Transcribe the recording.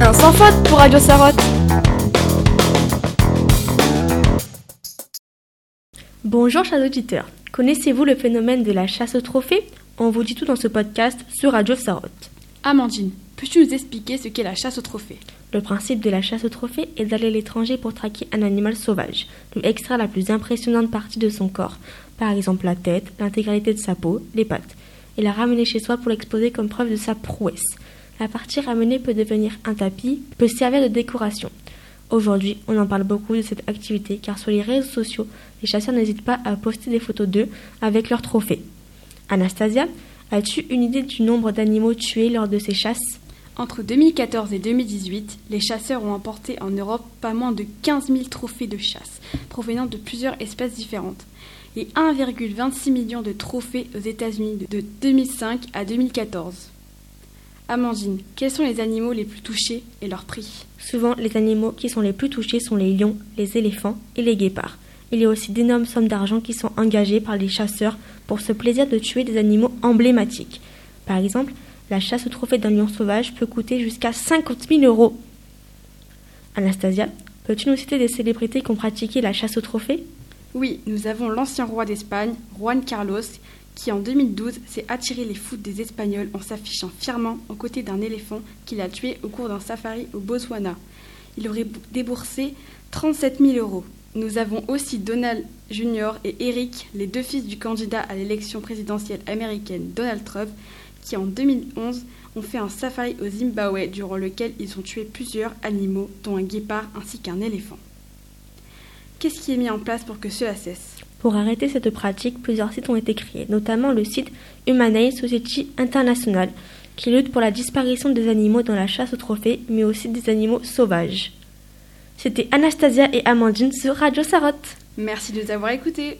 Un sans faute pour Radio Sarotte. Bonjour chers auditeurs, connaissez-vous le phénomène de la chasse au trophée On vous dit tout dans ce podcast sur Radio Sarotte. Amandine, peux-tu nous expliquer ce qu'est la chasse au trophée Le principe de la chasse au trophée est d'aller à l'étranger pour traquer un animal sauvage, lui extraire la plus impressionnante partie de son corps, par exemple la tête, l'intégralité de sa peau, les pattes, et la ramener chez soi pour l'exposer comme preuve de sa prouesse. La partie ramenée peut devenir un tapis, peut servir de décoration. Aujourd'hui, on en parle beaucoup de cette activité car sur les réseaux sociaux, les chasseurs n'hésitent pas à poster des photos d'eux avec leurs trophées. Anastasia, as-tu une idée du nombre d'animaux tués lors de ces chasses? Entre 2014 et 2018, les chasseurs ont emporté en Europe pas moins de 15 000 trophées de chasse, provenant de plusieurs espèces différentes, et 1,26 million de trophées aux États-Unis de 2005 à 2014. Amandine, quels sont les animaux les plus touchés et leur prix? Souvent, les animaux qui sont les plus touchés sont les lions, les éléphants et les guépards. Il y a aussi d'énormes sommes d'argent qui sont engagées par les chasseurs pour ce plaisir de tuer des animaux emblématiques. Par exemple, la chasse au trophée d'un lion sauvage peut coûter jusqu'à 50 000 euros. Anastasia, peux-tu nous citer des célébrités qui ont pratiqué la chasse au trophée Oui, nous avons l'ancien roi d'Espagne, Juan Carlos, qui en 2012 s'est attiré les foudres des Espagnols en s'affichant fièrement aux côtés d'un éléphant qu'il a tué au cours d'un safari au Botswana. Il aurait déboursé 37 000 euros. Nous avons aussi Donald Jr. et Eric, les deux fils du candidat à l'élection présidentielle américaine Donald Trump, qui en 2011 ont fait un safari au Zimbabwe durant lequel ils ont tué plusieurs animaux, dont un guépard ainsi qu'un éléphant. Qu'est-ce qui est mis en place pour que cela cesse? Pour arrêter cette pratique, plusieurs sites ont été créés, notamment le site Humane Society International, qui lutte pour la disparition des animaux dans la chasse aux trophées, mais aussi des animaux sauvages. C'était Anastasia et Amandine sur Radio Sarotte. Merci de nous avoir écoutés.